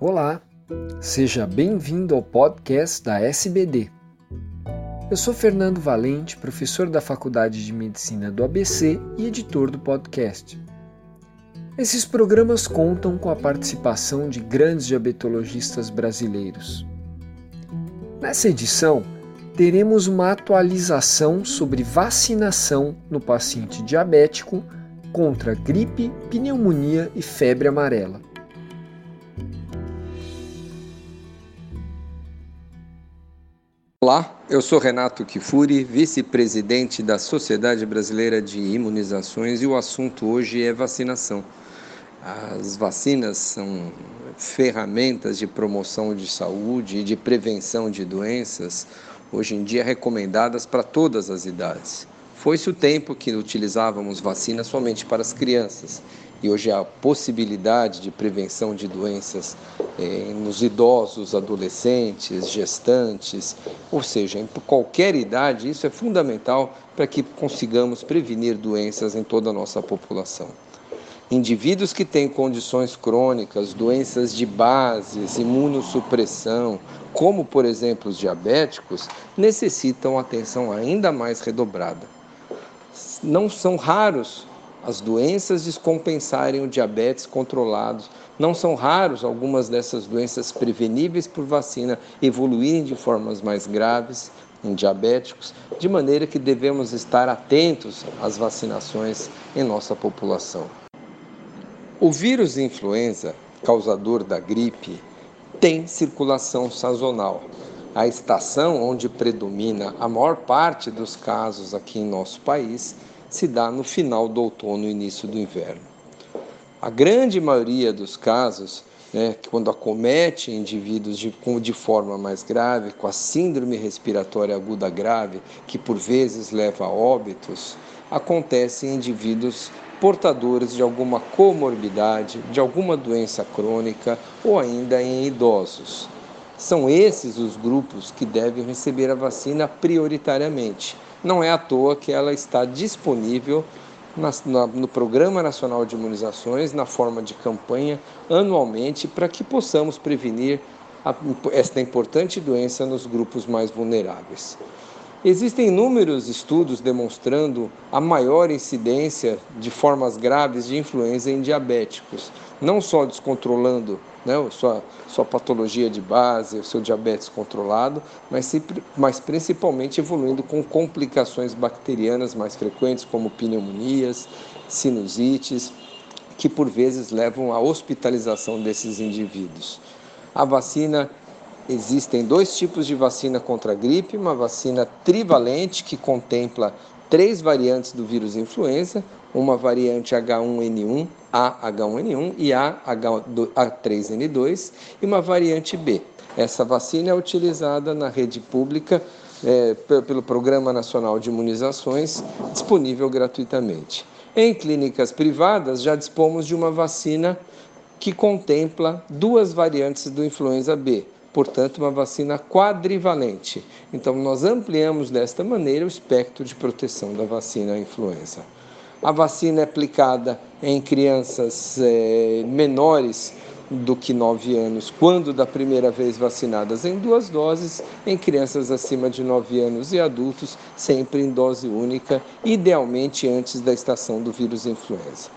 Olá, seja bem-vindo ao podcast da SBD. Eu sou Fernando Valente, professor da Faculdade de Medicina do ABC e editor do podcast. Esses programas contam com a participação de grandes diabetologistas brasileiros. Nessa edição, teremos uma atualização sobre vacinação no paciente diabético contra gripe, pneumonia e febre amarela. Olá, eu sou Renato Kifuri, vice-presidente da Sociedade Brasileira de Imunizações e o assunto hoje é vacinação. As vacinas são ferramentas de promoção de saúde e de prevenção de doenças, hoje em dia recomendadas para todas as idades. Foi-se o tempo que utilizávamos vacinas somente para as crianças e hoje a possibilidade de prevenção de doenças eh, nos idosos, adolescentes, gestantes, ou seja, em qualquer idade, isso é fundamental para que consigamos prevenir doenças em toda a nossa população. Indivíduos que têm condições crônicas, doenças de bases, imunossupressão, como por exemplo os diabéticos, necessitam atenção ainda mais redobrada. Não são raros as doenças descompensarem o diabetes controlado. Não são raros algumas dessas doenças preveníveis por vacina evoluírem de formas mais graves em diabéticos, de maneira que devemos estar atentos às vacinações em nossa população. O vírus influenza, causador da gripe, tem circulação sazonal. A estação onde predomina a maior parte dos casos aqui em nosso país se dá no final do outono e início do inverno. A grande maioria dos casos, né, quando acomete indivíduos de, de forma mais grave, com a síndrome respiratória aguda grave, que por vezes leva a óbitos, acontece em indivíduos portadores de alguma comorbidade, de alguma doença crônica ou ainda em idosos. São esses os grupos que devem receber a vacina prioritariamente não é à toa que ela está disponível na, na, no Programa Nacional de Imunizações, na forma de campanha, anualmente, para que possamos prevenir a, esta importante doença nos grupos mais vulneráveis. Existem inúmeros estudos demonstrando a maior incidência de formas graves de influenza em diabéticos, não só descontrolando né, sua, sua patologia de base, o seu diabetes controlado, mas, mas principalmente evoluindo com complicações bacterianas mais frequentes, como pneumonias, sinusites, que por vezes levam à hospitalização desses indivíduos. A vacina Existem dois tipos de vacina contra a gripe: uma vacina trivalente, que contempla três variantes do vírus influenza, uma variante H1N1, AH1N1 e AH3N2, e uma variante B. Essa vacina é utilizada na rede pública é, pelo Programa Nacional de Imunizações, disponível gratuitamente. Em clínicas privadas, já dispomos de uma vacina que contempla duas variantes do influenza B, portanto, uma vacina quadrivalente. Então, nós ampliamos desta maneira o espectro de proteção da vacina influenza. A vacina é aplicada em crianças é, menores do que 9 anos, quando da primeira vez vacinadas em duas doses, em crianças acima de 9 anos e adultos, sempre em dose única, idealmente antes da estação do vírus influenza.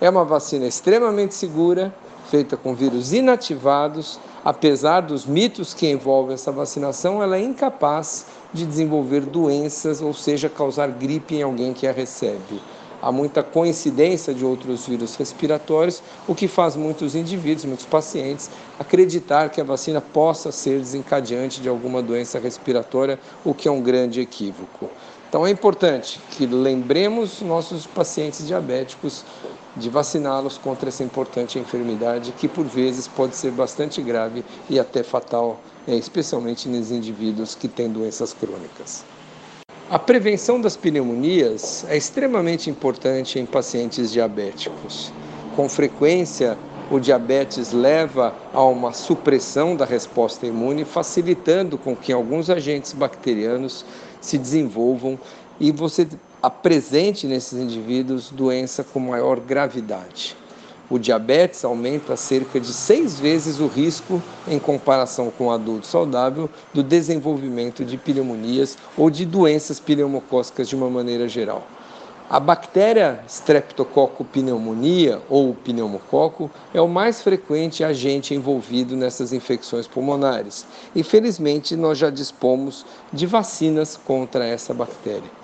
É uma vacina extremamente segura, feita com vírus inativados, apesar dos mitos que envolvem essa vacinação, ela é incapaz de desenvolver doenças, ou seja, causar gripe em alguém que a recebe. Há muita coincidência de outros vírus respiratórios, o que faz muitos indivíduos, muitos pacientes, acreditar que a vacina possa ser desencadeante de alguma doença respiratória, o que é um grande equívoco. Então é importante que lembremos nossos pacientes diabéticos de vaciná-los contra essa importante enfermidade que por vezes pode ser bastante grave e até fatal, é, especialmente nos indivíduos que têm doenças crônicas. A prevenção das pneumonias é extremamente importante em pacientes diabéticos. Com frequência, o diabetes leva a uma supressão da resposta imune, facilitando com que alguns agentes bacterianos se desenvolvam e você apresente nesses indivíduos doença com maior gravidade. O diabetes aumenta cerca de seis vezes o risco, em comparação com o adulto saudável, do desenvolvimento de pneumonias ou de doenças pneumocócicas de uma maneira geral. A bactéria Streptococcus pneumonia ou pneumococo é o mais frequente agente envolvido nessas infecções pulmonares. E felizmente nós já dispomos de vacinas contra essa bactéria.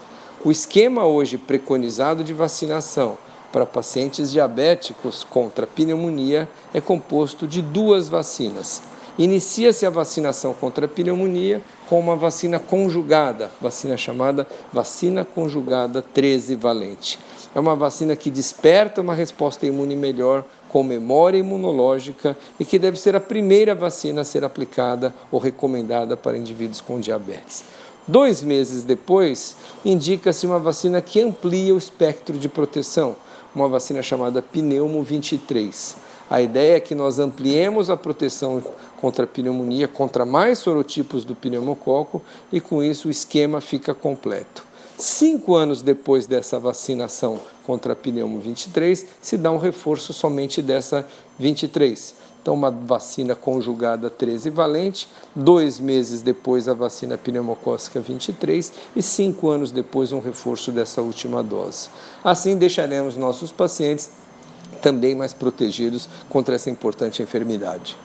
O esquema hoje preconizado de vacinação para pacientes diabéticos contra pneumonia é composto de duas vacinas. Inicia-se a vacinação contra a pneumonia com uma vacina conjugada, vacina chamada vacina conjugada 13 valente. É uma vacina que desperta uma resposta imune melhor com memória imunológica e que deve ser a primeira vacina a ser aplicada ou recomendada para indivíduos com diabetes. Dois meses depois, indica-se uma vacina que amplia o espectro de proteção, uma vacina chamada Pneumo 23. A ideia é que nós ampliemos a proteção contra a pneumonia, contra mais sorotipos do pneumococo, e com isso o esquema fica completo. Cinco anos depois dessa vacinação contra a pneumo 23, se dá um reforço somente dessa 23. Então, uma vacina conjugada 13 valente, dois meses depois a vacina pneumocócica 23 e cinco anos depois um reforço dessa última dose. Assim, deixaremos nossos pacientes também mais protegidos contra essa importante enfermidade.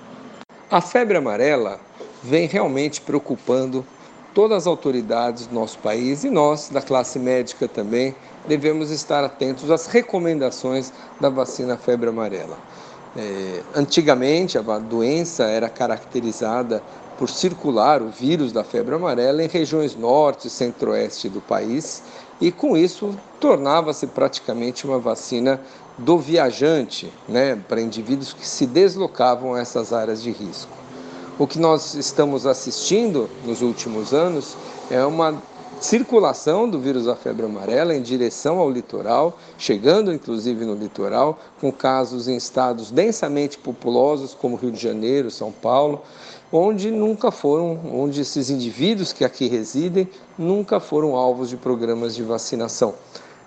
A febre amarela vem realmente preocupando todas as autoridades do nosso país e nós, da classe médica também, devemos estar atentos às recomendações da vacina febre amarela. É, antigamente, a doença era caracterizada por circular o vírus da febre amarela em regiões norte e centro-oeste do país, e com isso tornava-se praticamente uma vacina do viajante, né, para indivíduos que se deslocavam a essas áreas de risco. O que nós estamos assistindo nos últimos anos é uma circulação do vírus da febre amarela em direção ao litoral, chegando inclusive no litoral, com casos em estados densamente populosos como Rio de Janeiro, São Paulo, onde nunca foram, onde esses indivíduos que aqui residem nunca foram alvos de programas de vacinação.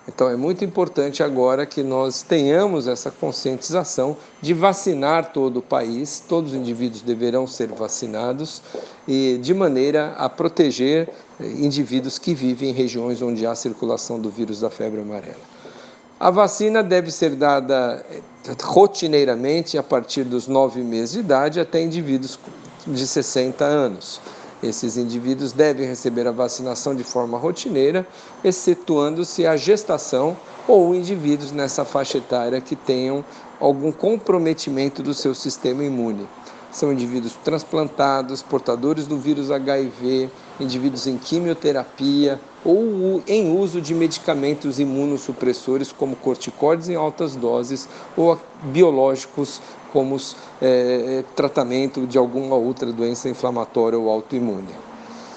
Então é muito importante agora que nós tenhamos essa conscientização de vacinar todo o país, todos os indivíduos deverão ser vacinados e de maneira a proteger eh, indivíduos que vivem em regiões onde há circulação do vírus da febre amarela. A vacina deve ser dada eh, rotineiramente a partir dos nove meses de idade até indivíduos de 60 anos. Esses indivíduos devem receber a vacinação de forma rotineira, excetuando-se a gestação ou indivíduos nessa faixa etária que tenham algum comprometimento do seu sistema imune. São indivíduos transplantados, portadores do vírus HIV, indivíduos em quimioterapia ou em uso de medicamentos imunossupressores como corticóides em altas doses ou biológicos como é, tratamento de alguma outra doença inflamatória ou autoimune.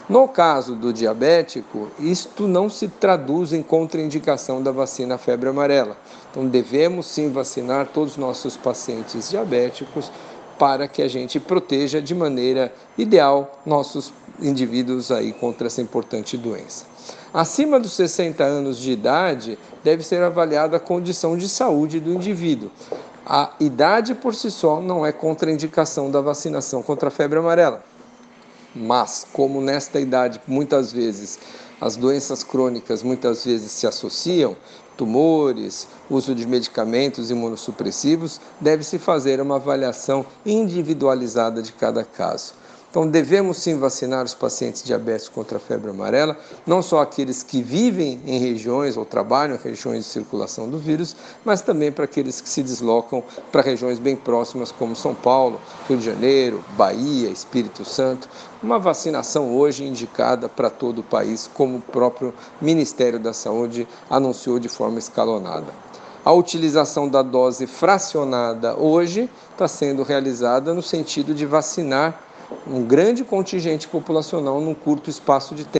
No caso do diabético, isto não se traduz em contraindicação da vacina febre amarela. Então, devemos sim vacinar todos os nossos pacientes diabéticos para que a gente proteja de maneira ideal nossos indivíduos aí contra essa importante doença. Acima dos 60 anos de idade, deve ser avaliada a condição de saúde do indivíduo. A idade por si só não é contraindicação da vacinação contra a febre amarela. Mas, como nesta idade muitas vezes as doenças crônicas muitas vezes se associam, tumores, uso de medicamentos imunossupressivos, deve-se fazer uma avaliação individualizada de cada caso. Então, devemos sim vacinar os pacientes diabéticos contra a febre amarela, não só aqueles que vivem em regiões ou trabalham em regiões de circulação do vírus, mas também para aqueles que se deslocam para regiões bem próximas, como São Paulo, Rio de Janeiro, Bahia, Espírito Santo. Uma vacinação hoje indicada para todo o país, como o próprio Ministério da Saúde anunciou de forma escalonada. A utilização da dose fracionada hoje está sendo realizada no sentido de vacinar um grande contingente populacional num curto espaço de tempo.